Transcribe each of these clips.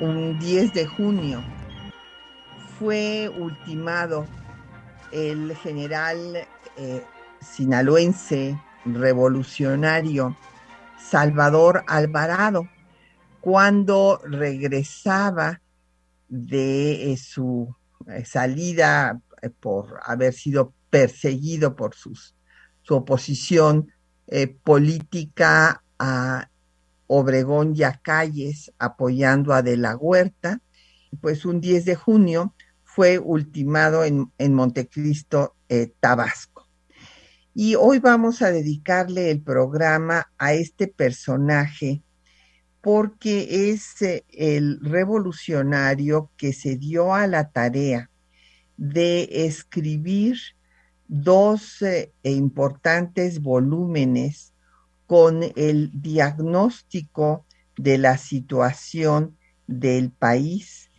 Un 10 de junio. Fue ultimado el general eh, sinaloense revolucionario Salvador Alvarado cuando regresaba de eh, su eh, salida por haber sido perseguido por sus, su oposición política a Obregón y a Calles apoyando a De la Huerta, pues un 10 de junio fue ultimado en, en Montecristo, Tabasco. Y hoy vamos a dedicarle el programa a este personaje porque es eh, el revolucionario que se dio a la tarea de escribir dos eh, importantes volúmenes con el diagnóstico de la situación del país.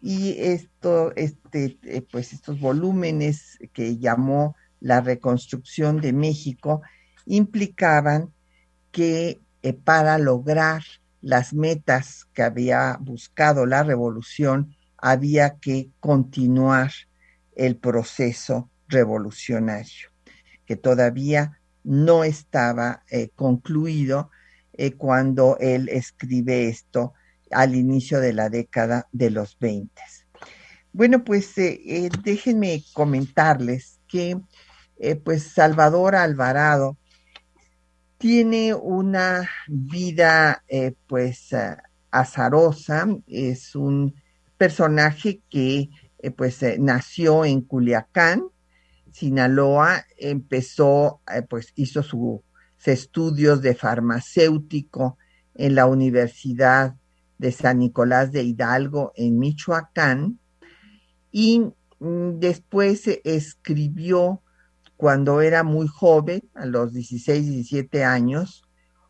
Y este eh, pues estos volúmenes que llamó la reconstrucción de México implicaban que para lograr las metas que había buscado la revolución, había que continuar el proceso revolucionario, que todavía no estaba eh, concluido eh, cuando él escribe esto al inicio de la década de los 20. Bueno, pues eh, déjenme comentarles que pues Salvador Alvarado tiene una vida pues azarosa, es un personaje que pues nació en Culiacán, Sinaloa, empezó pues hizo sus estudios de farmacéutico en la Universidad de San Nicolás de Hidalgo en Michoacán y mm, después escribió cuando era muy joven, a los 16, 17 años,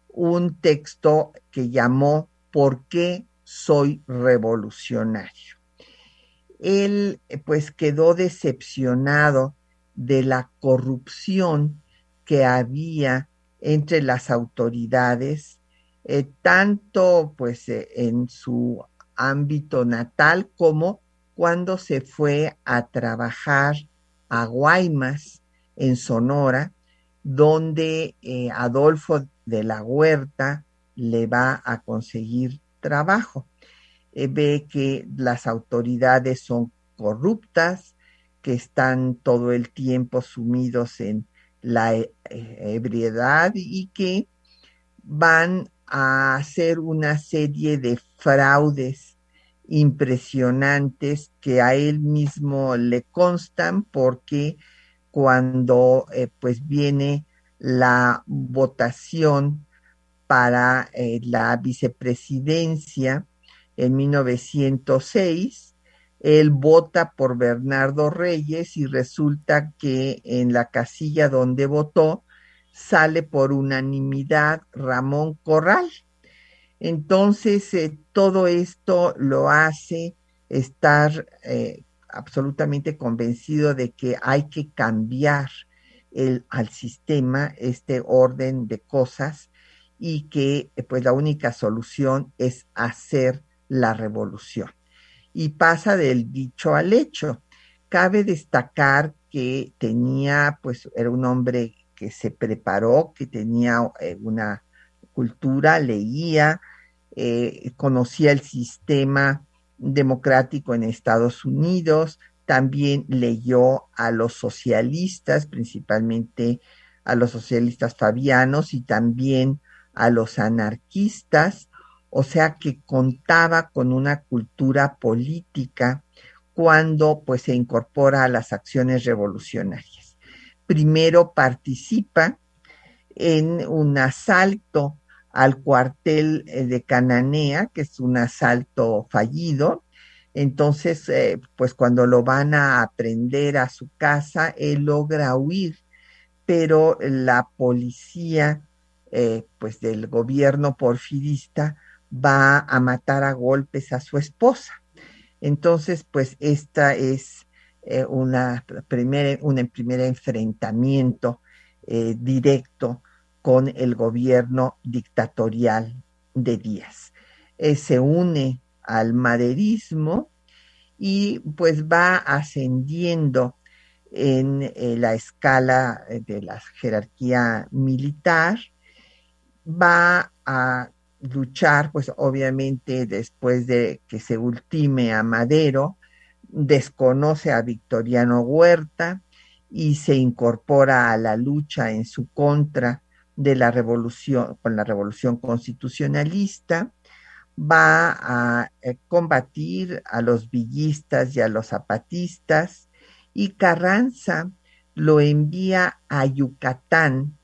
un texto que llamó ¿Por qué soy revolucionario? Él pues quedó decepcionado de la corrupción que había entre las autoridades, eh, tanto pues eh, en su ámbito natal como cuando se fue a trabajar a Guaymas en Sonora, donde eh, Adolfo de la Huerta le va a conseguir trabajo. Ve que las autoridades son corruptas, que están todo el tiempo sumidos en la eh, ebriedad y que van a hacer una serie de fraudes impresionantes que a él mismo le constan porque cuando eh, pues viene la votación para eh, la vicepresidencia en 1906. Él vota por Bernardo Reyes y resulta que en la casilla donde votó sale por unanimidad Ramón Corral. Entonces, eh, todo esto lo hace estar absolutamente convencido de que hay que cambiar el, al sistema este orden de cosas y que pues la única solución es hacer la revolución. Y pasa del dicho al hecho. Cabe destacar que tenía, pues era un hombre que se preparó, que tenía eh, una cultura, leía, eh, conocía el sistema democrático en Estados Unidos, también leyó a los socialistas, principalmente a los socialistas fabianos y también a los anarquistas, o sea que contaba con una cultura política cuando pues se incorpora a las acciones revolucionarias. Primero participa en un asalto al cuartel eh, de Cananea, que es un asalto fallido. Entonces, eh, pues cuando lo van a aprender a su casa, él logra huir, pero la policía, eh, pues del gobierno porfirista, va a matar a golpes a su esposa. Entonces, pues esta es una primera, un primer enfrentamiento directo con el gobierno dictatorial de Díaz. Eh, se une al maderismo y pues va ascendiendo en eh, la escala de la jerarquía militar, va a luchar, pues obviamente después de que se ultime a Madero, desconoce a Victoriano Huerta y se incorpora a la lucha en su contra de la revolución, con la revolución constitucionalista, va a eh, combatir a los villistas y a los zapatistas, y Carranza lo envía a Yucatán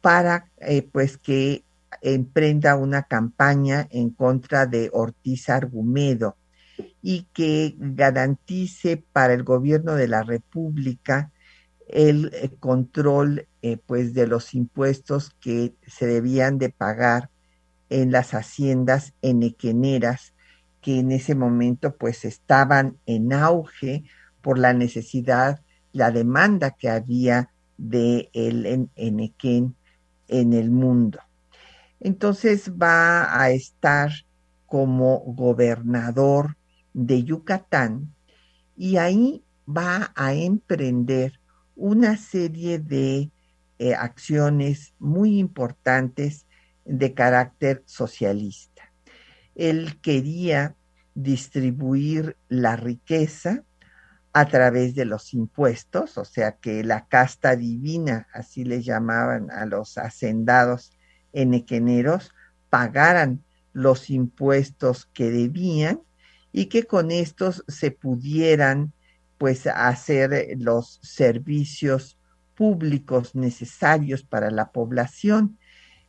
para eh, pues que emprenda una campaña en contra de Ortiz Argumedo y que garantice para el gobierno de la República el eh, control eh, pues de los impuestos que se debían de pagar en las haciendas enequeneras que en ese momento pues estaban en auge por la necesidad, la demanda que había de el enequén en el mundo. Entonces va a estar como gobernador de Yucatán y ahí va a emprender una serie de eh, acciones muy importantes de carácter socialista. Él quería distribuir la riqueza a través de los impuestos, o sea que la casta divina, así le llamaban a los hacendados enequeneros, pagaran los impuestos que debían y que con estos se pudieran pues hacer los servicios públicos necesarios para la población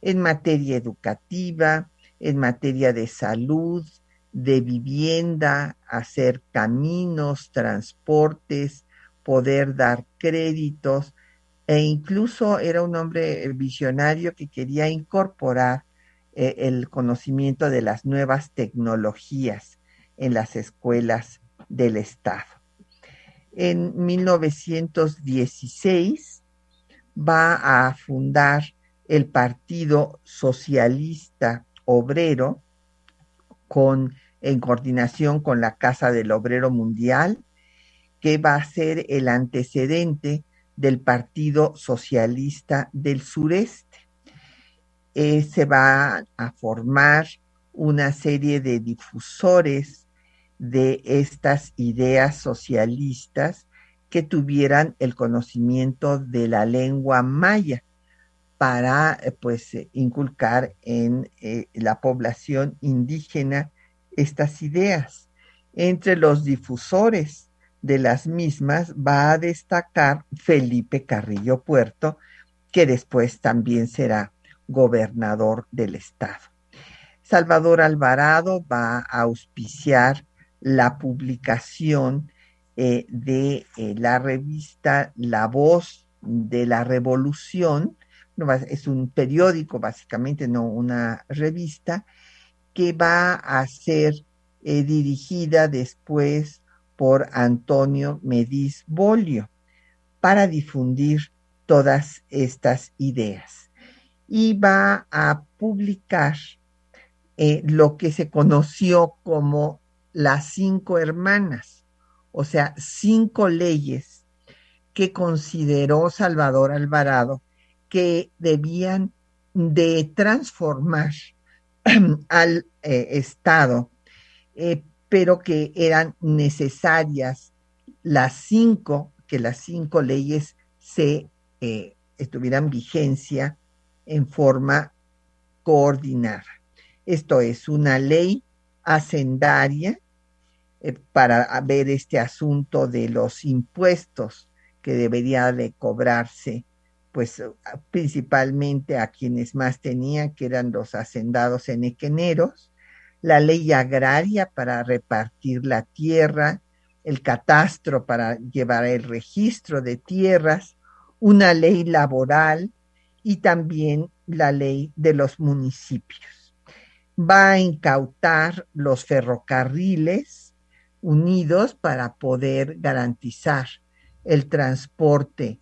en materia educativa, en materia de salud, de vivienda, hacer caminos, transportes, poder dar créditos, e incluso era un hombre visionario que quería incorporar eh, el conocimiento de las nuevas tecnologías en las escuelas del Estado. En 1916 va a fundar el Partido Socialista Obrero con, en coordinación con la Casa del Obrero Mundial, que va a ser el antecedente del Partido Socialista del Sureste. Eh, se va a formar una serie de difusores de estas ideas socialistas que tuvieran el conocimiento de la lengua maya para eh, pues eh, inculcar en la población indígena estas ideas. Entre los difusores de las mismas va a destacar Felipe Carrillo Puerto, que después también será gobernador del estado. Salvador Alvarado va a auspiciar la publicación eh, de eh, la revista La Voz de la Revolución, es un periódico básicamente, no una revista, que va a ser eh, dirigida después por Antonio Mediz Bolio para difundir todas estas ideas. Y va a publicar lo que se conoció como las cinco hermanas o sea, cinco leyes que consideró Salvador Alvarado que debían de transformar al eh, Estado, eh, pero que eran necesarias las cinco, que las cinco leyes se eh, estuvieran vigencia en forma coordinada. Esto es una ley hacendaria eh, para ver este asunto de los impuestos que debería de cobrarse pues principalmente a quienes más tenían, que eran los hacendados enequeneros, la ley agraria para repartir la tierra, el catastro para llevar el registro de tierras, una ley laboral y también la ley de los municipios. Va a incautar los ferrocarriles unidos para poder garantizar el transporte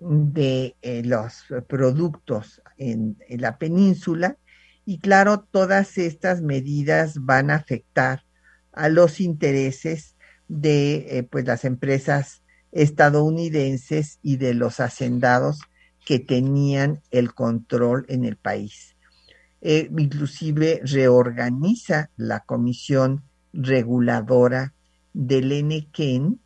de eh, los productos en, la península y claro, todas estas medidas van a afectar a los intereses de eh, pues las empresas estadounidenses y de los hacendados que tenían el control en el país. Eh, inclusive reorganiza la comisión reguladora del Enequén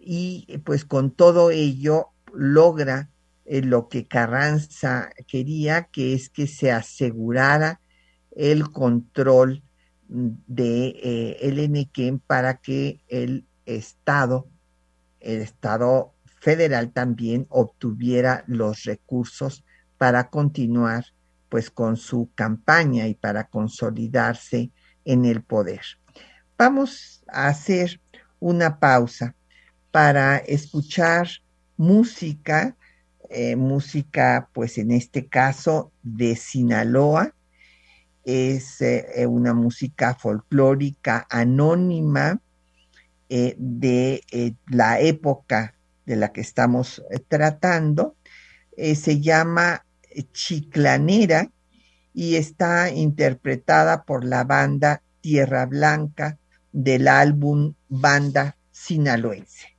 y pues con todo ello logra eh, lo que Carranza quería, que es que se asegurara el control de eh, el Enequén para que el Estado, el Estado federal también obtuviera los recursos para continuar pues con su campaña y para consolidarse en el poder. Vamos a hacer una pausa para escuchar música, eh, música pues en este caso de Sinaloa, es eh, una música folclórica anónima eh, de la época de la que estamos tratando, se llama Chiclanera y está interpretada por la banda Tierra Blanca del álbum Banda Sinaloense.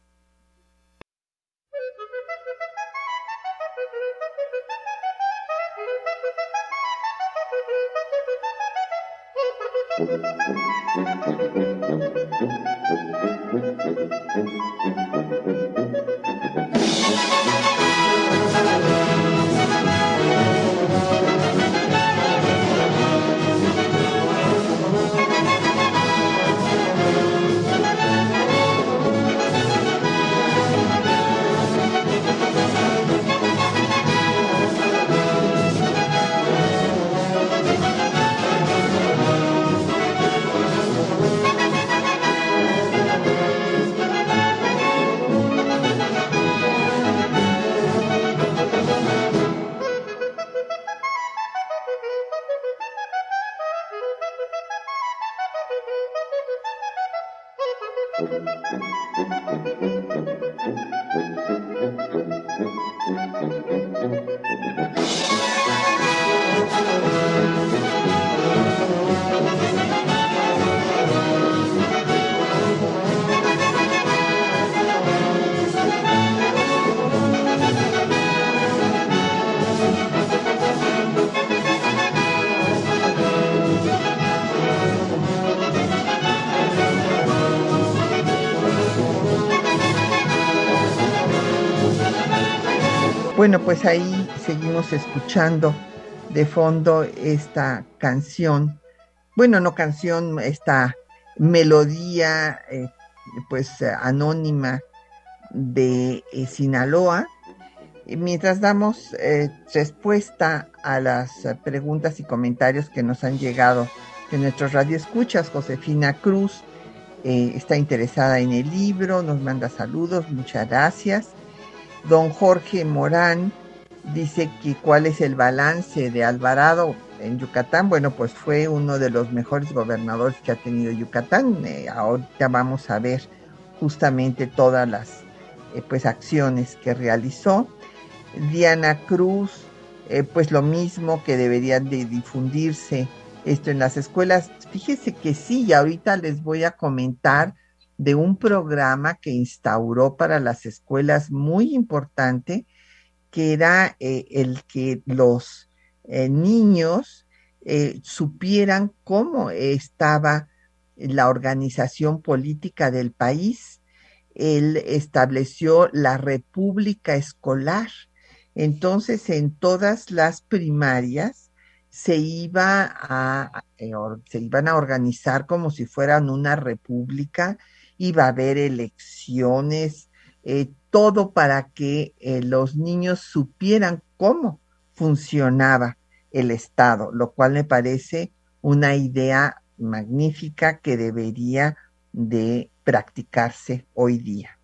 Bueno, pues ahí seguimos escuchando de fondo esta canción, bueno, no canción, esta melodía eh, pues anónima de eh, Sinaloa, mientras damos eh, respuesta a las preguntas y comentarios que nos han llegado de nuestros radioescuchas, Josefina Cruz está interesada en el libro, nos manda saludos, muchas gracias. Don Jorge Morán dice que cuál es el balance de Alvarado en Yucatán. Bueno, pues fue uno de los mejores gobernadores que ha tenido Yucatán. Eh, ahorita vamos a ver justamente todas las eh, pues acciones que realizó. Diana Cruz, eh, pues lo mismo que deberían de difundirse esto en las escuelas. Fíjese que sí, y ahorita les voy a comentar de un programa que instauró para las escuelas muy importante, que era eh, el que los eh, niños eh, supieran cómo estaba la organización política del país. Él estableció la República Escolar. Entonces, en todas las primarias se iba a, se iban a organizar como si fueran una república iba a haber elecciones todo para que los niños supieran cómo funcionaba el Estado, lo cual me parece una idea magnífica que debería de practicarse hoy día.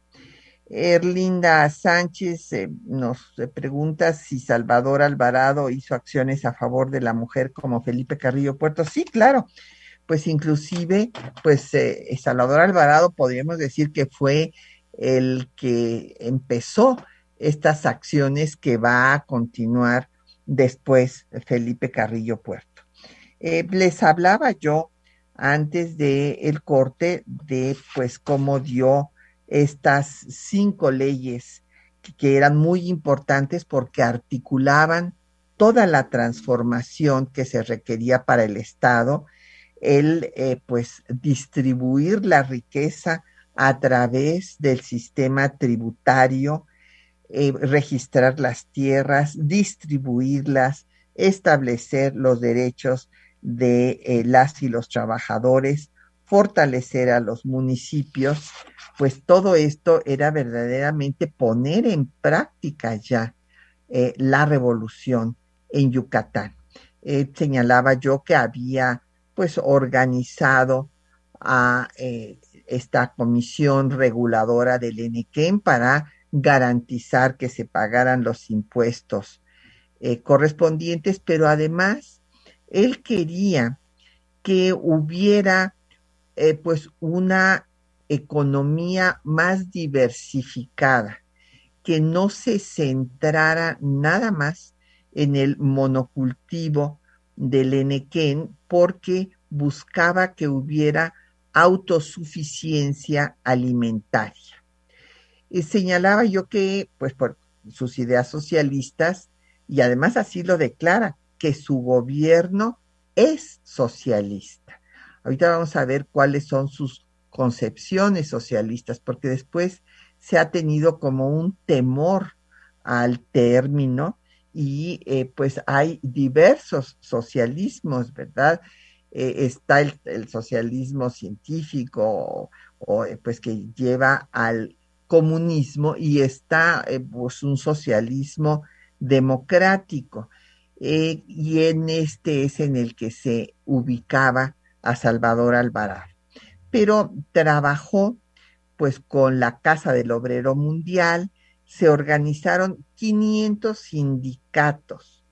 Erlinda Sánchez eh, nos pregunta si Salvador Alvarado hizo acciones a favor de la mujer como Felipe Carrillo Puerto. Sí, claro, pues inclusive, pues eh, Salvador Alvarado podríamos decir que fue el que empezó estas acciones que va a continuar después Felipe Carrillo Puerto. Eh, les hablaba yo antes del el corte de pues cómo dio estas cinco leyes que, eran muy importantes porque articulaban toda la transformación que se requería para el Estado, el eh, pues distribuir la riqueza a través del sistema tributario, eh, registrar las tierras, distribuirlas, establecer los derechos de eh, las y los trabajadores, fortalecer a los municipios, pues todo esto era verdaderamente poner en práctica ya la revolución en Yucatán. Señalaba yo que había pues organizado a esta comisión reguladora del Enequén para garantizar que se pagaran los impuestos correspondientes, pero además él quería que hubiera eh, pues una economía más diversificada, que no se centrara nada más en el monocultivo del enequén, porque buscaba que hubiera autosuficiencia alimentaria. Y señalaba yo que, pues por sus ideas socialistas, y además así lo declara, que su gobierno es socialista. Ahorita vamos a ver cuáles son sus concepciones socialistas, porque después se ha tenido como un temor al término y eh, pues hay diversos socialismos, ¿verdad? Eh, está el, socialismo científico o, eh, pues que lleva al comunismo y está pues un socialismo democrático. Y en este es en el que se ubicaba a Salvador Alvarado. Pero trabajó pues con la Casa del Obrero Mundial, se organizaron 500 sindicatos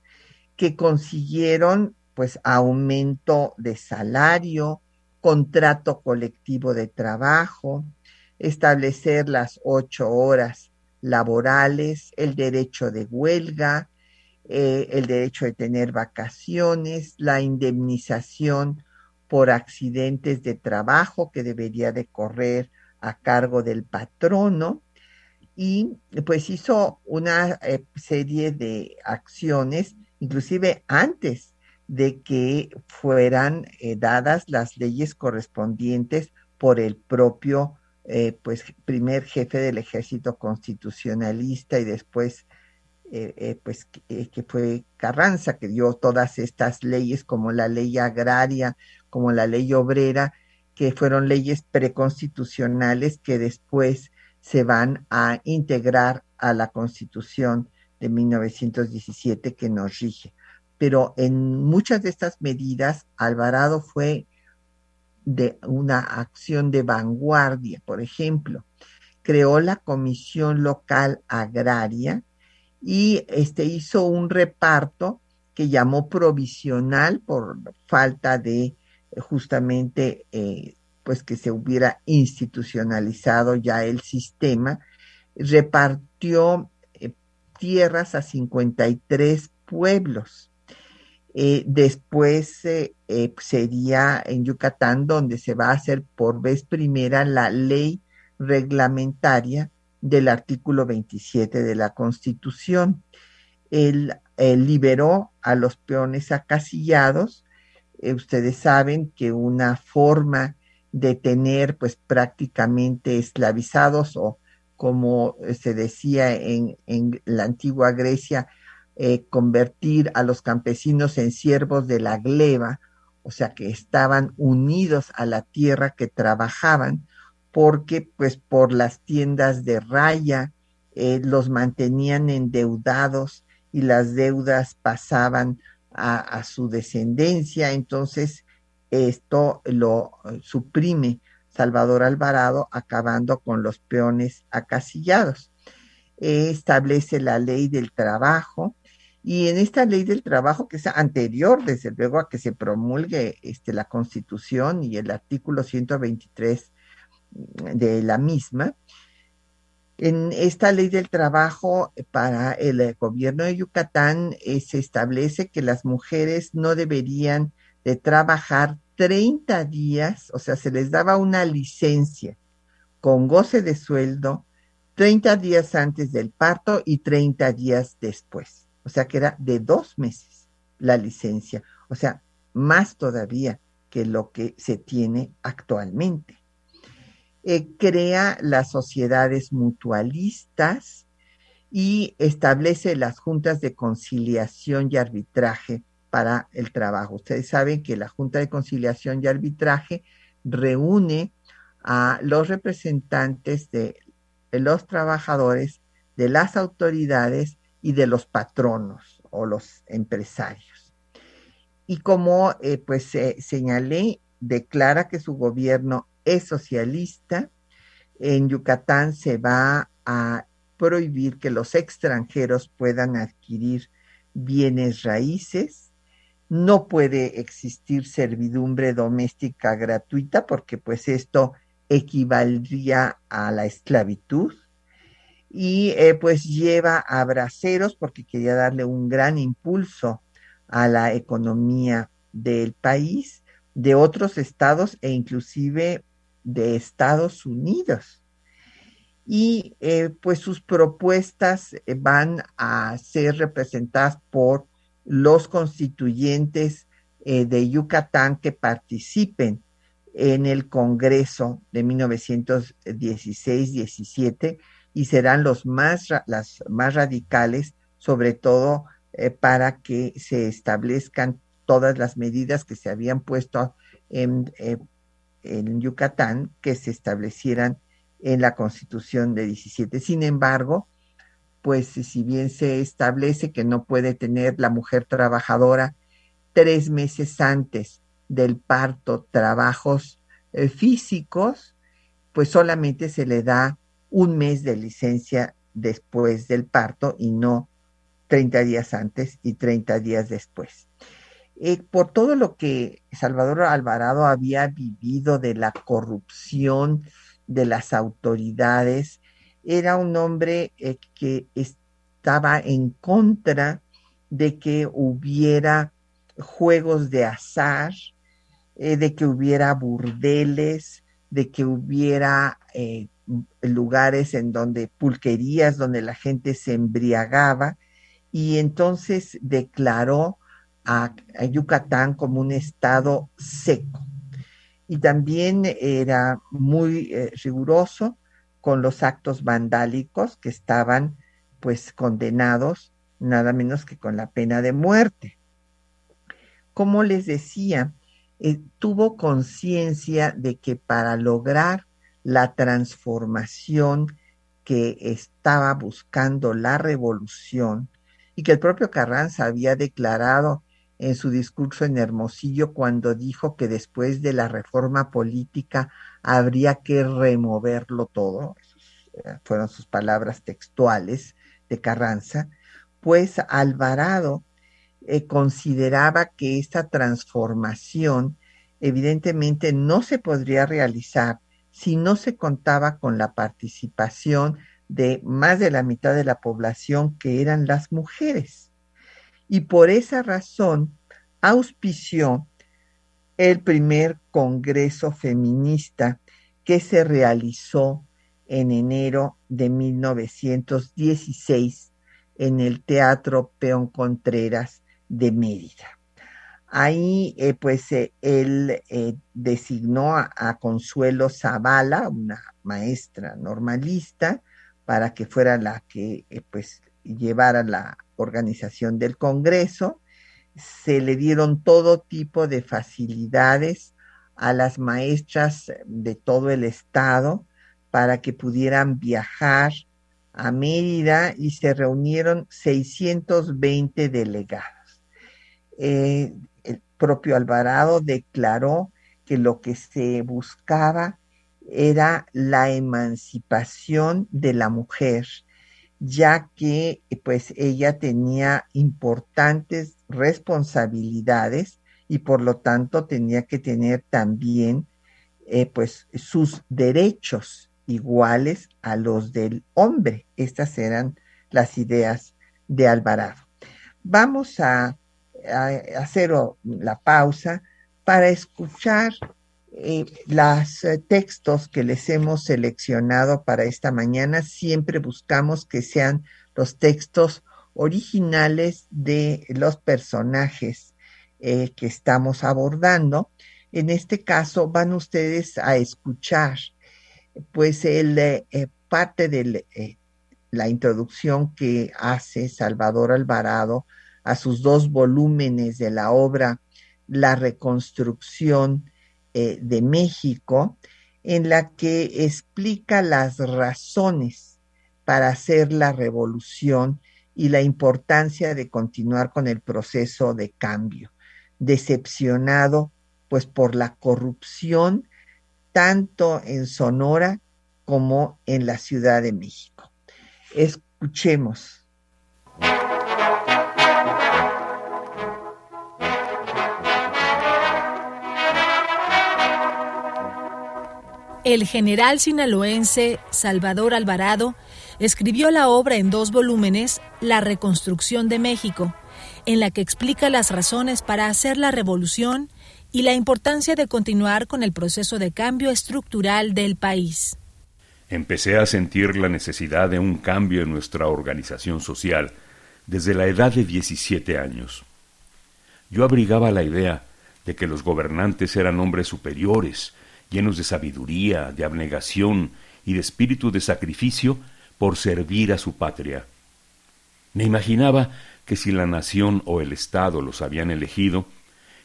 que consiguieron pues aumento de salario, contrato colectivo de trabajo, establecer las ocho horas laborales, el derecho de huelga, eh, el derecho de tener vacaciones, la indemnización por accidentes de trabajo que debería de correr a cargo del patrono y pues hizo una eh, serie de acciones, inclusive antes de que fueran eh, dadas las leyes correspondientes por el propio pues primer jefe del ejército constitucionalista y después eh, eh, pues eh, que fue Carranza, que dio todas estas leyes como la ley agraria, como la ley obrera, que fueron leyes preconstitucionales que después se van a integrar a la constitución de 1917 que nos rige. Pero en muchas de estas medidas, Alvarado fue de una acción de vanguardia. Por ejemplo, creó la Comisión Local Agraria, y este hizo un reparto que llamó provisional por falta de justamente eh, pues que se hubiera institucionalizado ya el sistema, repartió eh, tierras a 53 pueblos. después sería en Yucatán donde se va a hacer por vez primera la ley reglamentaria del artículo 27 de la Constitución. Él, liberó a los peones acasillados. Eh, ustedes saben que una forma de tener pues prácticamente esclavizados o como se decía en, la antigua Grecia, eh, convertir a los campesinos en siervos de la gleba, o sea que estaban unidos a la tierra que trabajaban, porque pues por las tiendas de raya eh, los mantenían endeudados y las deudas pasaban a, su descendencia, entonces esto lo suprime Salvador Alvarado acabando con los peones acasillados. establece la ley del trabajo y en esta ley del trabajo, que es anterior, desde luego, a que se promulgue este, la Constitución y el artículo 123 de la misma, en esta ley del trabajo para el gobierno de Yucatán eh, se establece que las mujeres no deberían de trabajar 30 días, o sea, se les daba una licencia con goce de sueldo 30 días antes del parto y 30 días después. O sea, que era de dos meses la licencia, o sea, más todavía que lo que se tiene actualmente. Eh, crea las sociedades mutualistas y establece las juntas de conciliación y arbitraje para el trabajo. Ustedes saben que la Junta de Conciliación y Arbitraje reúne a los representantes de los trabajadores, de las autoridades y de los patronos o los empresarios. Y como eh, pues señalé, declara que su gobierno es socialista. En Yucatán se va a prohibir que los extranjeros puedan adquirir bienes raíces. No puede existir servidumbre doméstica gratuita porque pues esto equivaldría a la esclavitud. Y eh, pues lleva a braceros porque quería darle un gran impulso a la economía del país, de otros estados e inclusive de Estados Unidos. Y eh, pues sus propuestas eh, van a ser representadas por los constituyentes eh, de Yucatán que participen en el Congreso de 1916-17 y serán los más, las más radicales, sobre todo para que se establezcan todas las medidas que se habían puesto en, en Yucatán que se establecieran en la Constitución de 17. Sin embargo, pues si bien se establece que no puede tener la mujer trabajadora tres meses antes del parto trabajos eh, físicos, pues solamente se le da un mes de licencia después del parto y no 30 días antes y 30 días después. Eh, por todo lo que Salvador Alvarado había vivido de la corrupción de las autoridades, era un hombre eh, que estaba en contra de que hubiera juegos de azar, eh, de que hubiera burdeles, de que hubiera lugares en donde pulquerías, donde la gente se embriagaba, y entonces declaró a, Yucatán como un estado seco. Y también era muy eh, riguroso con los actos vandálicos que estaban pues condenados nada menos que con la pena de muerte. Como les decía, eh, tuvo conciencia de que para lograr la transformación que estaba buscando la revolución y que el propio Carranza había declarado en su discurso en Hermosillo cuando dijo que después de la reforma política habría que removerlo todo, eh, fueron sus palabras textuales de Carranza, pues Alvarado eh, consideraba que esta transformación evidentemente no se podría realizar si no se contaba con la participación de más de la mitad de la población que eran las mujeres. Y por esa razón auspició el primer Congreso Feminista que se realizó en enero de 1916 en el Teatro Peón Contreras de Mérida. Ahí, eh, pues, eh, él eh, designó a, a, Consuelo Zavala, una maestra normalista, para que fuera la que, pues, llevara la organización del Congreso, se le dieron todo tipo de facilidades a las maestras de todo el estado para que pudieran viajar a Mérida y se reunieron 620 delegados. Eh, el propio Alvarado declaró que lo que se buscaba era la emancipación de la mujer, ya que pues ella tenía importantes responsabilidades y por lo tanto tenía que tener también eh, pues sus derechos iguales a los del hombre. Estas eran las ideas de Alvarado. Vamos a, hacer la pausa para escuchar eh, los eh, textos que les hemos seleccionado para esta mañana. Siempre buscamos que sean los textos originales de los personajes eh, que estamos abordando. En este caso van ustedes a escuchar pues el eh, eh, parte de la introducción que hace Salvador Alvarado a sus dos volúmenes de la obra La reconstrucción de México, en la que explica las razones para hacer la revolución y la importancia de continuar con el proceso de cambio decepcionado pues por la corrupción tanto en Sonora como en la Ciudad de México. Escuchemos. El general sinaloense Salvador Alvarado escribió la obra en dos volúmenes, La reconstrucción de México, en la que explica las razones para hacer la revolución y la importancia de continuar con el proceso de cambio estructural del país. Empecé a sentir la necesidad de un cambio en nuestra organización social desde la edad de 17 años. Yo abrigaba la idea de que los gobernantes eran hombres superiores, llenos de sabiduría, de abnegación y de espíritu de sacrificio por servir a su patria. Me imaginaba que si la nación o el Estado los habían elegido,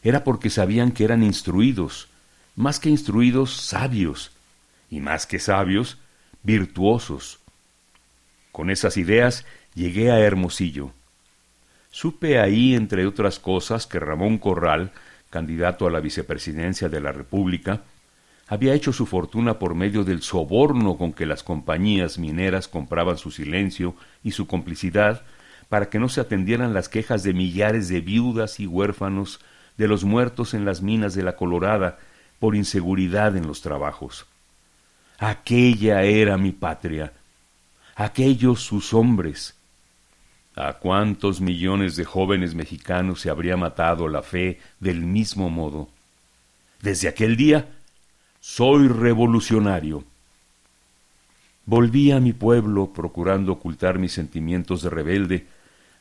era porque sabían que eran instruidos, más que instruidos, sabios, y más que sabios, virtuosos. Con esas ideas llegué a Hermosillo. Supe ahí, entre otras cosas, que Ramón Corral, candidato a la vicepresidencia de la República, había hecho su fortuna por medio del soborno con que las compañías mineras compraban su silencio y su complicidad para que no se atendieran las quejas de millares de viudas y huérfanos de los muertos en las minas de la Colorada por inseguridad en los trabajos. Aquella era mi patria, aquellos sus hombres. ¿A cuántos millones de jóvenes mexicanos se habría matado la fe del mismo modo? Desde aquel día soy revolucionario. Volví a mi pueblo procurando ocultar mis sentimientos de rebelde,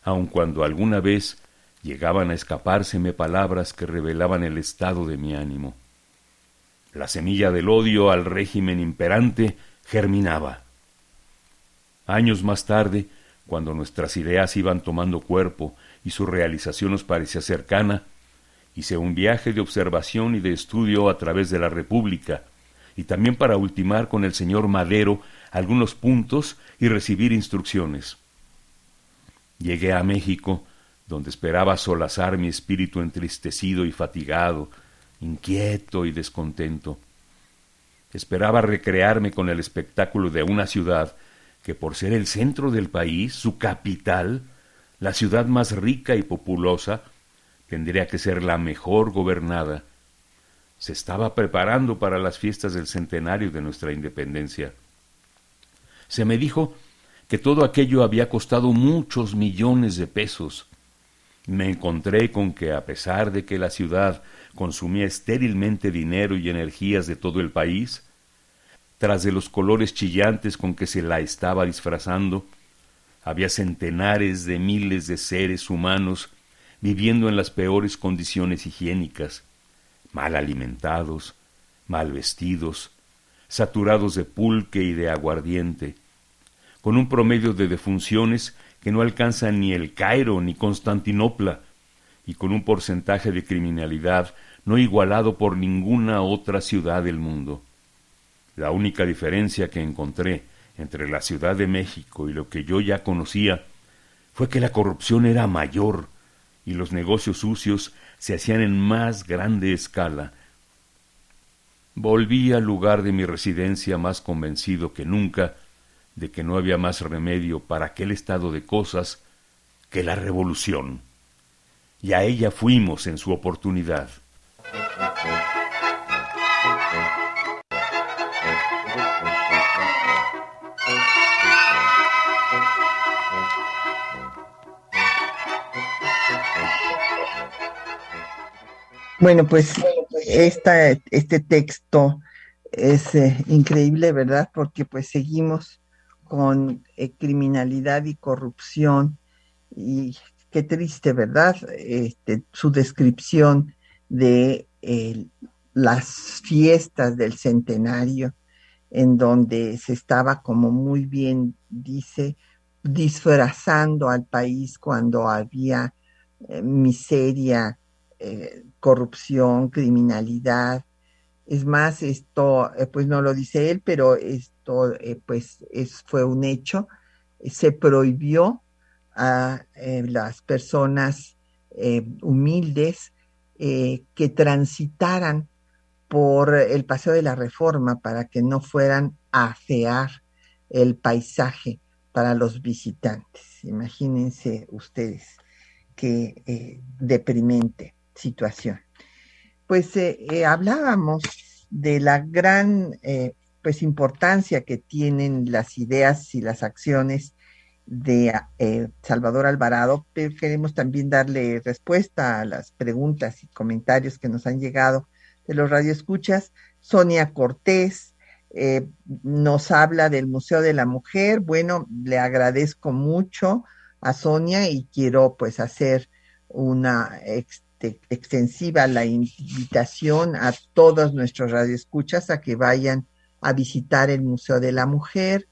aun cuando alguna vez llegaban a escapárseme palabras que revelaban el estado de mi ánimo. La semilla del odio al régimen imperante germinaba. Años más tarde, cuando nuestras ideas iban tomando cuerpo y su realización nos parecía cercana, hice un viaje de observación y de estudio a través de la República, y también para ultimar con el señor Madero algunos puntos y recibir instrucciones. Llegué a México, donde esperaba solazar mi espíritu entristecido y fatigado, inquieto y descontento. Esperaba recrearme con el espectáculo de una ciudad que por ser el centro del país, su capital, la ciudad más rica y populosa, tendría que ser la mejor gobernada. Se estaba preparando para las fiestas del centenario de nuestra independencia. Se me dijo que todo aquello había costado muchos millones de pesos. Me encontré con que a pesar de que la ciudad consumía estérilmente dinero y energías de todo el país, tras de los colores chillantes con que se la estaba disfrazando, había centenares de miles de seres humanos viviendo en las peores condiciones higiénicas, mal alimentados, mal vestidos, saturados de pulque y de aguardiente, con un promedio de defunciones que no alcanza ni el Cairo ni Constantinopla, y con un porcentaje de criminalidad no igualado por ninguna otra ciudad del mundo. La única diferencia que encontré entre la Ciudad de México y lo que yo ya conocía fue que la corrupción era mayor y los negocios sucios se hacían en más grande escala. Volví al lugar de mi residencia más convencido que nunca de que no había más remedio para aquel estado de cosas que la revolución. Y a ella fuimos en su oportunidad. Bueno, pues esta, este texto es eh, increíble, ¿verdad? Porque pues seguimos con eh, criminalidad y corrupción y qué triste, ¿verdad? Este, su descripción de las fiestas del centenario, en donde se estaba, como muy bien dice, disfrazando al país cuando había eh, miseria, eh, corrupción, criminalidad. Es más, esto, eh, pues no lo dice él, pero esto, eh, pues, es, fue un hecho. Se prohibió a las personas humildes que transitaran por el Paseo de la Reforma para que no fueran a afear el paisaje para los visitantes. Imagínense ustedes qué deprimente situación. Pues eh, eh, hablábamos de la gran eh, pues importancia que tienen las ideas y las acciones de Salvador Alvarado, pero queremos también darle respuesta a las preguntas y comentarios que nos han llegado de los radioescuchas. Sonia Cortés nos habla del Museo de la Mujer. Bueno, le agradezco mucho a Sonia y quiero pues hacer una este, extensiva la invitación a todos nuestros radioescuchas a que vayan a visitar el Museo de la Mujer,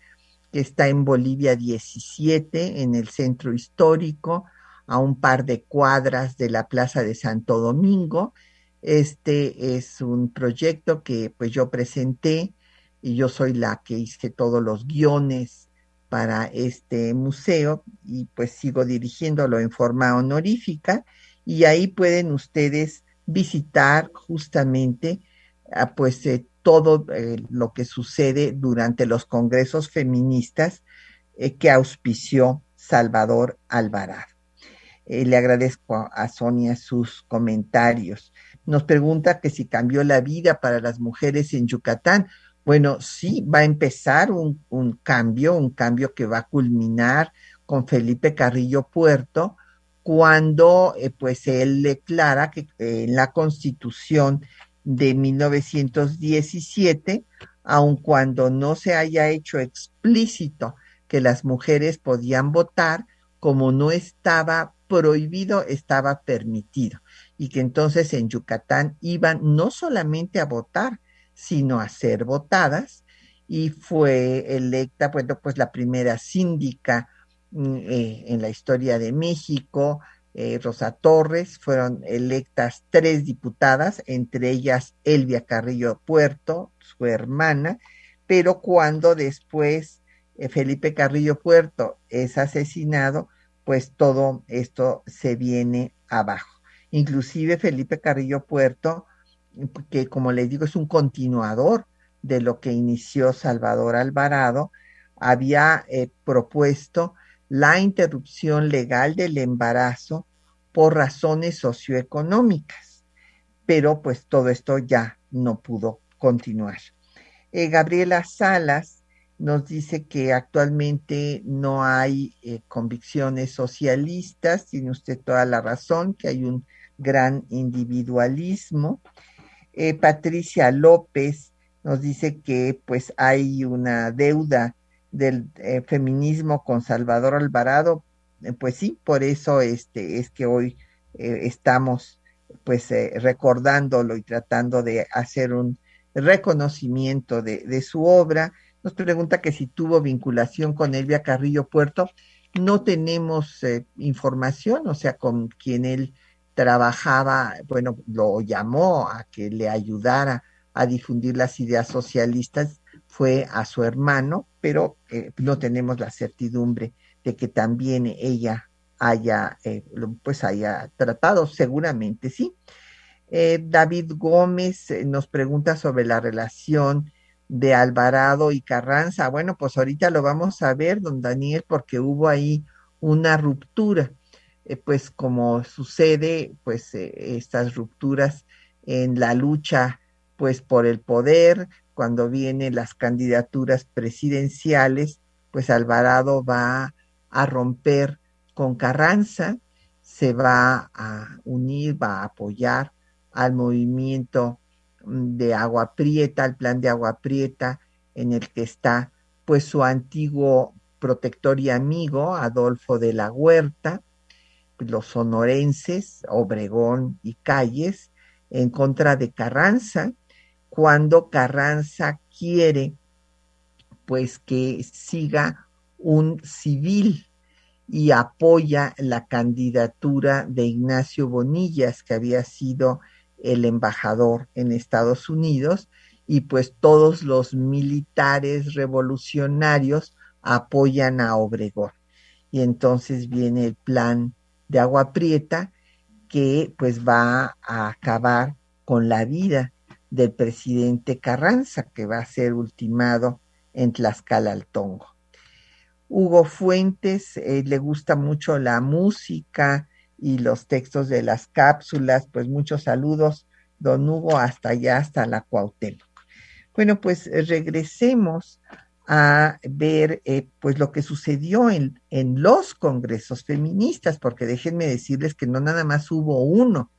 que está en Bolivia 17, en el centro histórico, a un par de cuadras de la Plaza de Santo Domingo. Este es un proyecto que pues yo presenté y yo soy la que hice todos los guiones para este museo y pues sigo dirigiéndolo en forma honorífica y ahí pueden ustedes visitar justamente ah, pues eh, todo eh, lo que sucede durante los congresos feministas eh, que auspició Salvador Alvarado. le agradezco a Sonia sus comentarios. Nos pregunta que si cambió la vida para las mujeres en Yucatán. Bueno, sí, va a empezar un, un cambio, un cambio que va a culminar con Felipe Carrillo Puerto, cuando eh, pues él declara que eh, en la constitución de 1917, aun cuando no se haya hecho explícito que las mujeres podían votar, como no estaba prohibido, estaba permitido. Y que entonces en Yucatán iban no solamente a votar, sino a ser votadas. Y fue electa, pues la primera síndica eh, en la historia de México. Eh, Rosa Torres, fueron electas tres diputadas, entre ellas Elvia Carrillo Puerto, su hermana, pero cuando después eh, Felipe Carrillo Puerto es asesinado, pues todo esto se viene abajo. Inclusive Felipe Carrillo Puerto, que como les digo es un continuador de lo que inició Salvador Alvarado, había propuesto la interrupción legal del embarazo por razones socioeconómicas. Pero pues todo esto ya no pudo continuar. Eh, Gabriela Salas nos dice que actualmente no hay eh, convicciones socialistas, tiene usted toda la razón, que hay un gran individualismo. Eh, Patricia López nos dice que pues hay una deuda del eh, feminismo con Salvador Alvarado, eh, pues sí, por eso este, es que hoy eh, estamos pues recordándolo y tratando de hacer un reconocimiento de, de, su obra. Nos pregunta que si tuvo vinculación con Elvia Carrillo Puerto. No tenemos información, o sea, con quien él trabajaba, bueno, lo llamó a que le ayudara a difundir las ideas socialistas fue a su hermano, pero eh, no tenemos la certidumbre de que también ella haya, eh, pues haya tratado, seguramente sí. Eh, David Gómez nos pregunta sobre la relación de Alvarado y Carranza. Bueno, pues ahorita lo vamos a ver, don Daniel, porque hubo ahí una ruptura. pues como sucede, pues estas rupturas en la lucha pues por el poder, cuando vienen las candidaturas presidenciales, pues Alvarado va a romper con Carranza, se va a unir, va a apoyar al movimiento de Agua Prieta, al plan de Agua Prieta, en el que está pues su antiguo protector y amigo, Adolfo de la Huerta, los sonorenses, Obregón y Calles, en contra de Carranza, cuando Carranza quiere pues que siga un civil y apoya la candidatura de Ignacio Bonillas, que había sido el embajador en Estados Unidos, y pues todos los militares revolucionarios apoyan a Obregón. Y entonces viene el plan de Agua Prieta, que pues va a acabar con la vida del presidente Carranza, que va a ser ultimado en Tlaxcala al Tongo. Hugo Fuentes eh, le gusta mucho la música y los textos de las cápsulas, pues muchos saludos, don Hugo, hasta allá, hasta la Cuauhtémoc. Bueno, pues eh, regresemos a ver eh, pues lo que sucedió en, en los congresos feministas, porque déjenme decirles que no nada más hubo uno.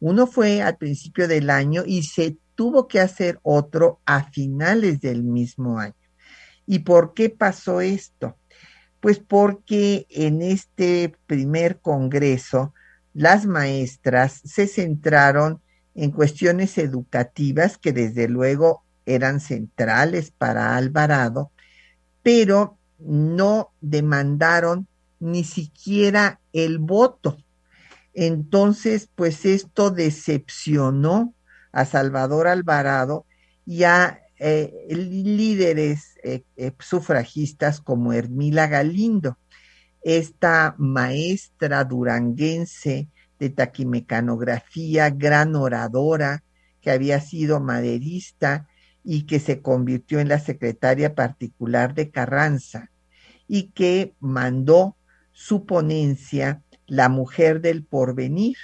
Uno fue al principio del año y se tuvo que hacer otro a finales del mismo año. ¿Y por qué pasó esto? Pues porque en este primer congreso las maestras se centraron en cuestiones educativas que desde luego eran centrales para Alvarado, pero no demandaron ni siquiera el voto. Entonces, pues esto decepcionó a Salvador Alvarado y a eh, líderes eh, eh, sufragistas como Hermila Galindo, esta maestra duranguense de taquimecanografía, gran oradora, que había sido maderista y que se convirtió en la secretaria particular de Carranza y que mandó su ponencia La mujer del porvenir,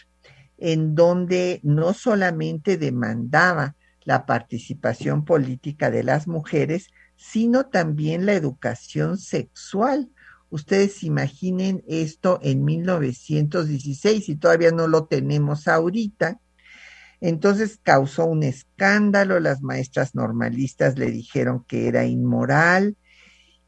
en donde no solamente demandaba la participación política de las mujeres, sino también la educación sexual. Ustedes imaginen esto en 1916 y todavía no lo tenemos ahorita. Entonces causó un escándalo, las maestras normalistas le dijeron que era inmoral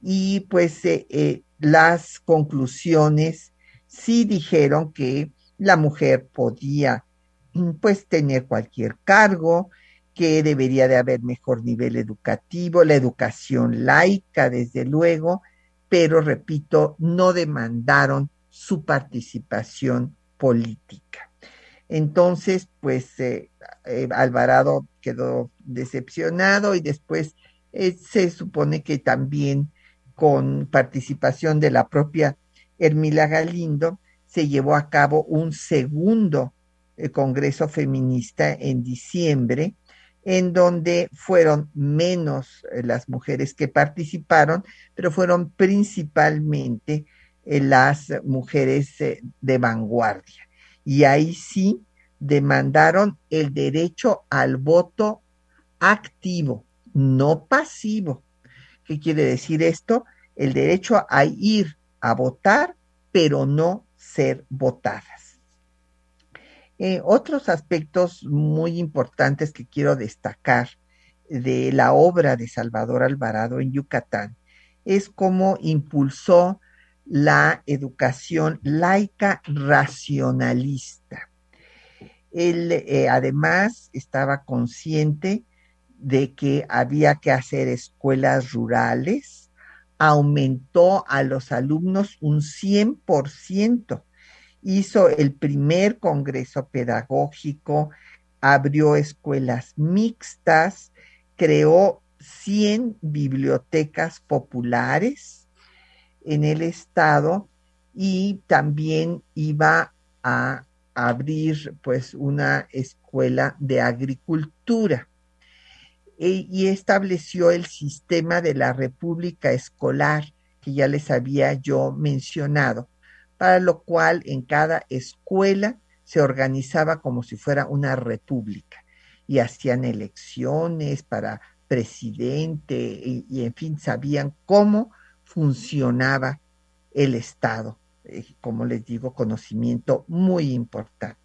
y pues eh, eh, las conclusiones sí dijeron que la mujer podía mm, pues tener cualquier cargo, que debería de haber mejor nivel educativo, la educación laica, desde luego, pero repito, no demandaron su participación política. Entonces, pues eh, eh, Alvarado quedó decepcionado y después eh, se supone que también con participación de la propia Hermila Galindo, se llevó a cabo un segundo eh, Congreso Feminista en diciembre, en donde fueron menos eh, las mujeres que participaron, pero fueron principalmente eh, las mujeres de vanguardia. Y ahí sí demandaron el derecho al voto activo, no pasivo. ¿Qué quiere decir esto? El derecho a ir a votar, pero no ser votadas. Eh, otros aspectos muy importantes que quiero destacar de la obra de Salvador Alvarado en Yucatán es cómo impulsó la educación laica racionalista. Él eh, además estaba consciente de que había que hacer escuelas rurales, aumentó a los alumnos un 100% hizo el primer congreso pedagógico, abrió escuelas mixtas, creó 100 bibliotecas populares en el estado y también iba a abrir pues una escuela de agricultura. E, y estableció el sistema de la república escolar que ya les había yo mencionado, para lo cual en cada escuela se organizaba como si fuera una república y hacían elecciones para presidente y, en fin, sabían cómo funcionaba el Estado. Eh, como les digo, conocimiento muy importante.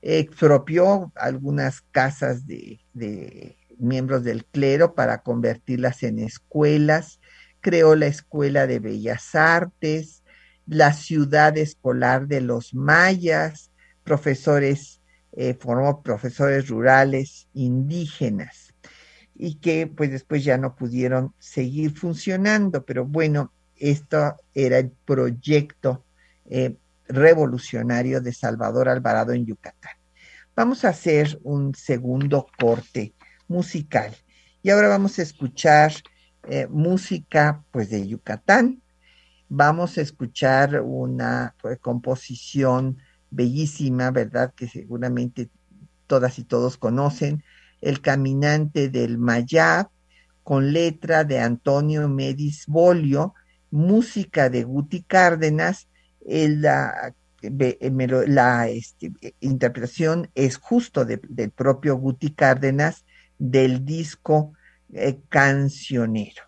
Expropió algunas casas de, de miembros del clero para convertirlas en escuelas, creó la Escuela de Bellas Artes, la ciudad escolar de los mayas, profesores, eh, formó profesores rurales indígenas y que pues después ya no pudieron seguir funcionando, pero bueno, esto era el proyecto eh, revolucionario de Salvador Alvarado en Yucatán. Vamos a hacer un segundo corte musical y ahora vamos a escuchar eh, música pues de Yucatán. Vamos a escuchar una pues, composición bellísima, ¿verdad? Que seguramente todas y todos conocen, El Caminante del Mayab, con letra de Antonio Medis Bolio, música de Guti Cárdenas, la, la este, interpretación es justo del propio Guti Cárdenas del disco eh, cancionero.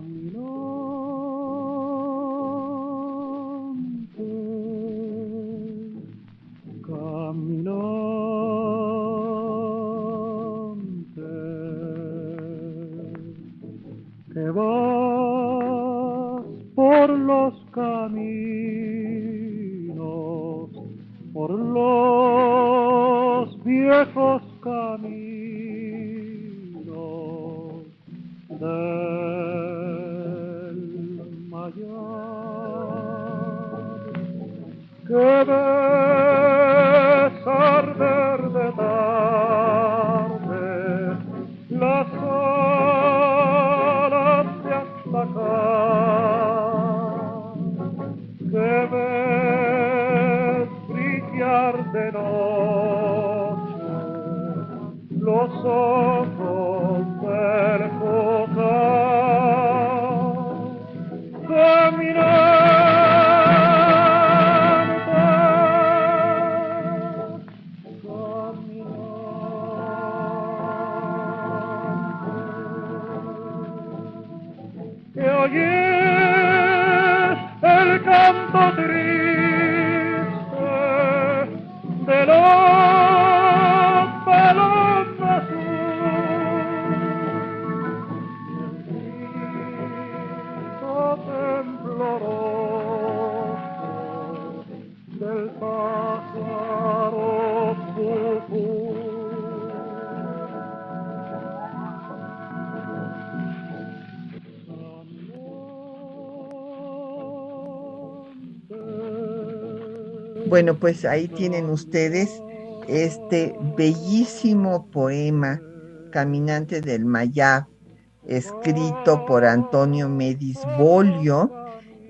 Milo. Bueno, pues ahí tienen ustedes este bellísimo poema Caminante del Mayab, escrito por Antonio Medis Bolio,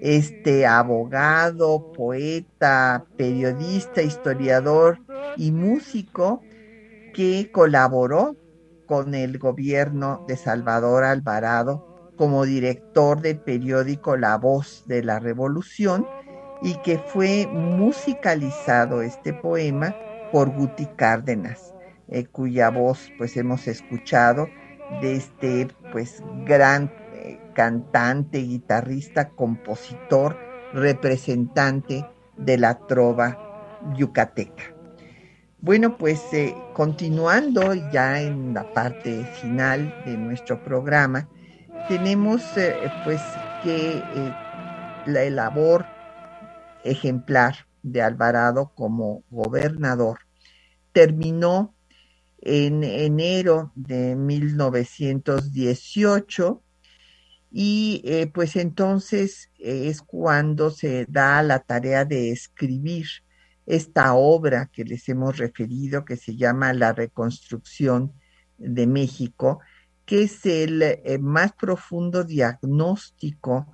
este abogado, poeta, periodista, historiador y músico que colaboró con el gobierno de Salvador Alvarado como director del periódico La Voz de la Revolución y que fue musicalizado este poema por Guti Cárdenas, eh, cuya voz pues hemos escuchado de este pues gran eh, cantante, guitarrista, compositor, representante de la trova yucateca. Bueno, pues eh, continuando ya en la parte final de nuestro programa, tenemos pues que la labor ejemplar de Alvarado como gobernador. Terminó en enero de 1918 y eh, pues entonces es cuando se da la tarea de escribir esta obra que les hemos referido, que se llama La reconstrucción de México, que es el eh, más profundo diagnóstico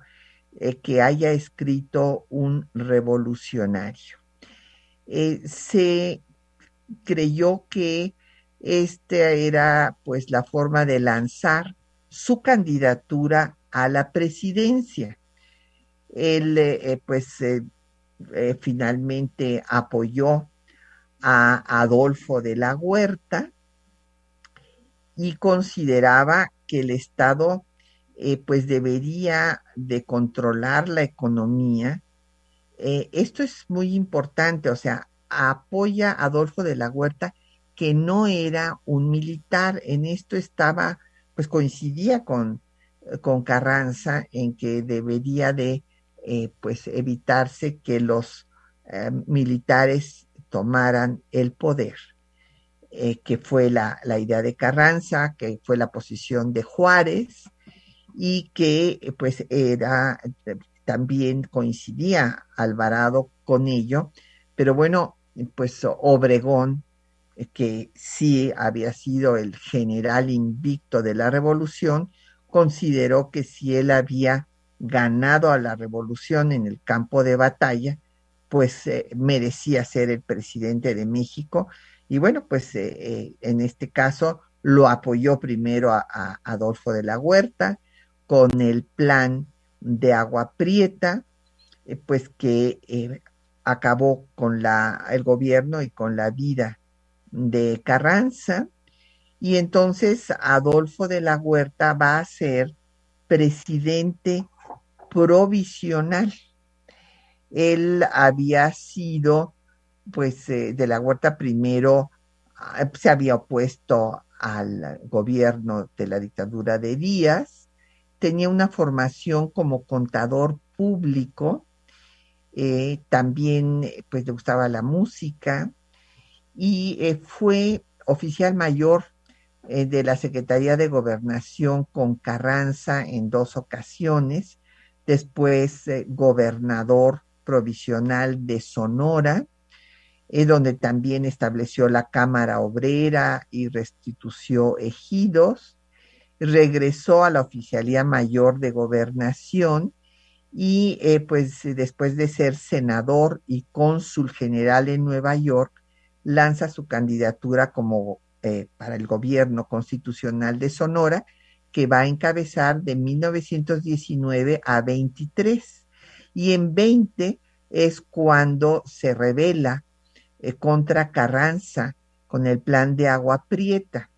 eh, que haya escrito un revolucionario. se creyó que esta era pues la forma de lanzar su candidatura a la presidencia. Él eh, eh, pues eh, finalmente apoyó a Adolfo de la Huerta y consideraba que el Estado pues debería de controlar la economía. esto es muy importante, o sea, apoya a Adolfo de la Huerta que no era un militar. En esto estaba, pues coincidía con con Carranza en que debería de eh, pues evitarse que los eh, militares tomaran el poder, eh, que fue la, la, idea de Carranza, que fue la posición de Juárez y que pues era también coincidía Alvarado con ello, pero bueno, pues Obregón, que sí había sido el general invicto de la revolución, consideró que si él había ganado a la revolución en el campo de batalla, pues eh, merecía ser el presidente de México. Y bueno, pues eh, eh, en este caso lo apoyó primero a, Adolfo de la Huerta con el plan de Agua Prieta, pues que acabó con la, el gobierno y con la vida de Carranza y entonces Adolfo de la Huerta va a ser presidente provisional. Él había sido, pues, eh, de la Huerta primero ah, se había opuesto al gobierno de la dictadura de Díaz, tenía una formación como contador público, eh, también pues le gustaba la música y eh, fue oficial mayor eh, de la Secretaría de Gobernación con Carranza en dos ocasiones, después gobernador provisional de Sonora, donde también estableció la Cámara Obrera y restituyó ejidos, regresó a la Oficialía Mayor de Gobernación y pues después de ser senador y cónsul general en Nueva York, lanza su candidatura como eh, para el gobierno constitucional de Sonora, que va a encabezar de 1919 a 23. Y en 20 es cuando se revela eh, contra Carranza con el plan de agua prieta.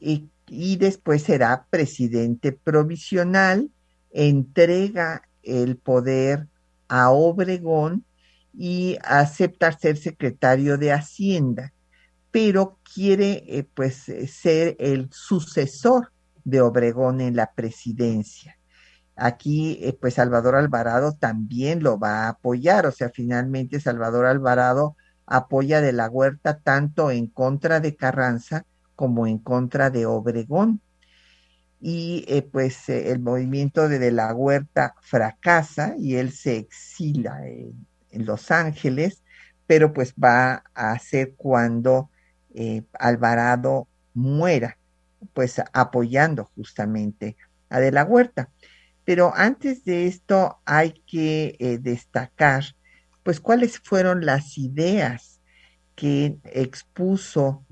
Y, y después será presidente provisional, entrega el poder a Obregón y acepta ser secretario de Hacienda pero quiere eh, pues eh, ser el sucesor de Obregón en la presidencia. Aquí eh, pues Salvador Alvarado también lo va a apoyar, o sea, finalmente Salvador Alvarado apoya de la huerta tanto en contra de Carranza como en contra de Obregón. Y pues el movimiento de, de, la huerta fracasa y él se exila en, Los Ángeles, pero pues va a ser cuando eh, Alvarado muera, pues apoyando justamente a De la Huerta. Pero antes de esto hay que eh, destacar, pues, cuáles fueron las ideas que expuso,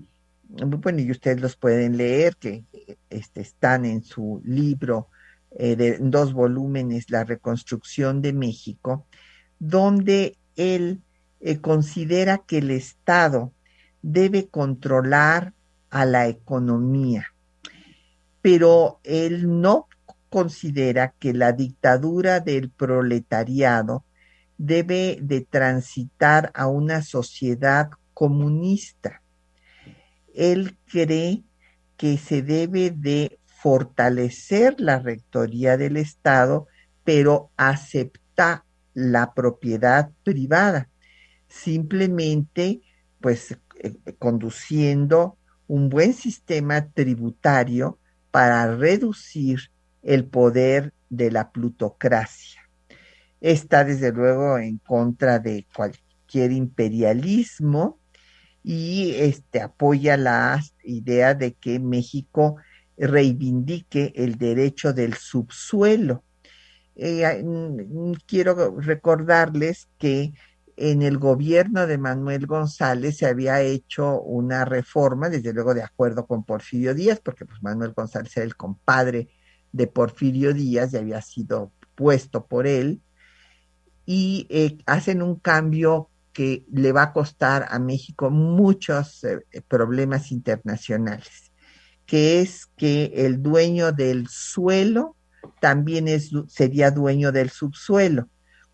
bueno, y ustedes los pueden leer, que este, están en su libro eh, de dos volúmenes, La reconstrucción de México, donde él considera que el Estado debe controlar a la economía, pero él no considera que la dictadura del proletariado debe de transitar a una sociedad comunista. Él cree que se debe de fortalecer la rectoría del Estado, pero acepta la propiedad privada. Simplemente, pues eh, conduciendo un buen sistema tributario para reducir el poder de la plutocracia. Está desde luego en contra de cualquier imperialismo y este, apoya la idea de que México reivindique el derecho del subsuelo. Eh, quiero recordarles que en el gobierno de Manuel González se había hecho una reforma, desde luego de acuerdo con Porfirio Díaz, porque pues Manuel González era el compadre de Porfirio Díaz y había sido puesto por él, y eh, hacen un cambio que le va a costar a México muchos eh, problemas internacionales, que es que el dueño del suelo también es, sería dueño del subsuelo,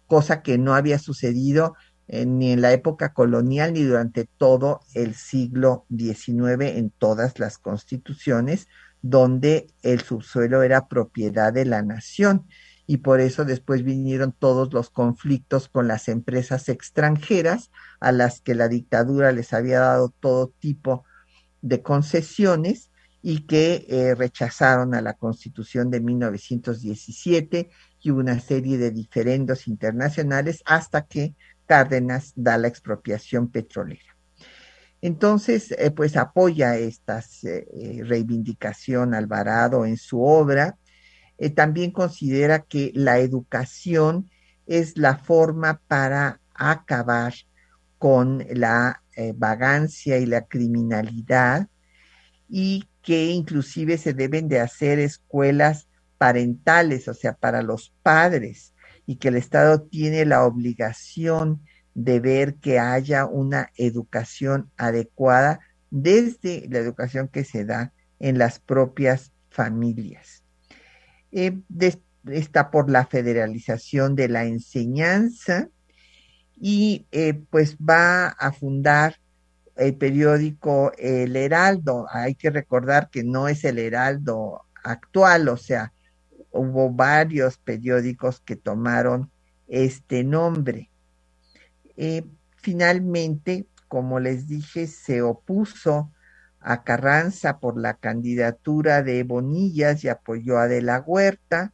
cosa que no había sucedido ni en la época colonial ni durante todo el siglo XIX en todas las constituciones donde el subsuelo era propiedad de la nación y por eso después vinieron todos los conflictos con las empresas extranjeras a las que la dictadura les había dado todo tipo de concesiones y que eh, rechazaron a la constitución de 1917 y una serie de diferendos internacionales hasta que Cárdenas da la expropiación petrolera. Entonces, eh, pues apoya esta eh, reivindicación Alvarado en su obra. También considera que la educación es la forma para acabar con la vagancia y la criminalidad y que inclusive se deben de hacer escuelas parentales, o sea, para los padres, y que el Estado tiene la obligación de ver que haya una educación adecuada desde la educación que se da en las propias familias. Eh, está por la federalización de la enseñanza y eh, pues va a fundar el periódico El Heraldo. Hay que recordar que no es el Heraldo actual, o sea, hubo varios periódicos que tomaron este nombre. Eh, finalmente, como les dije, se opuso a Carranza por la candidatura de Bonillas y apoyó a De la Huerta.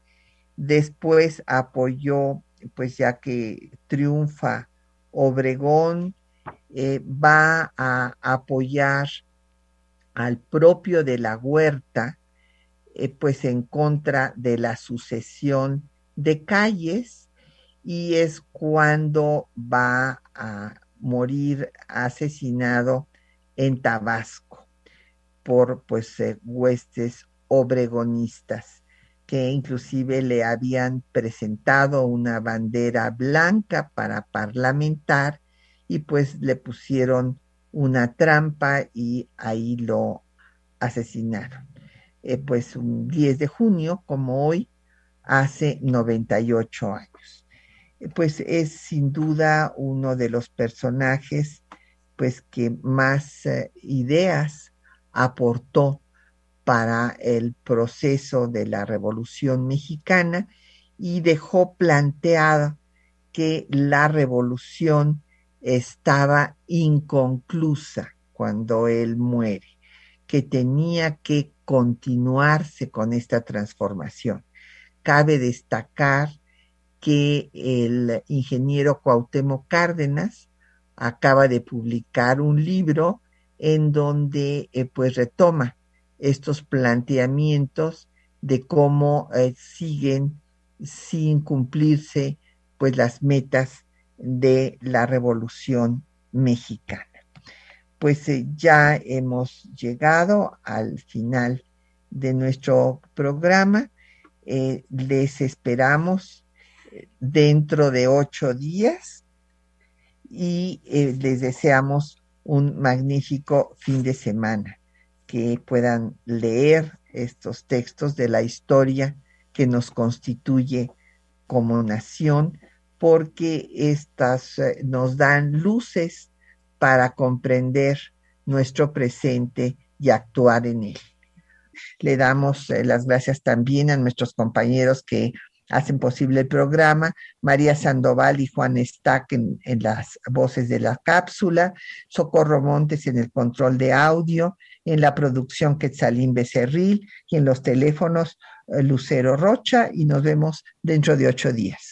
Después apoyó, pues ya que triunfa Obregón, eh, va a apoyar al propio De la Huerta eh, pues en contra de la sucesión de calles y es cuando va a morir asesinado en Tabasco por pues eh, huestes obregonistas que inclusive le habían presentado una bandera blanca para parlamentar y pues le pusieron una trampa y ahí lo asesinaron. Eh, pues un 10 de junio, como hoy, hace 98 años. Eh, pues es sin duda uno de los personajes pues que más ideas aportó para el proceso de la Revolución Mexicana y dejó planteada que la revolución estaba inconclusa cuando él muere, que tenía que continuarse con esta transformación. Cabe destacar que el ingeniero Cuauhtémoc Cárdenas acaba de publicar un libro en donde eh, pues retoma estos planteamientos de cómo eh, siguen sin cumplirse pues las metas de la revolución mexicana pues eh, ya hemos llegado al final de nuestro programa. Les esperamos dentro de ocho días y les deseamos un magnífico fin de semana, que puedan leer estos textos de la historia que nos constituye como nación, porque estas nos dan luces para comprender nuestro presente y actuar en él. Le damos eh, las gracias también a nuestros compañeros que hacen posible el programa, María Sandoval y Juan Stack en, las voces de la cápsula, Socorro Montes en el control de audio, en la producción Quetzalín Becerril. Y en los teléfonos eh, Lucero Rocha. Y nos vemos dentro de ocho días.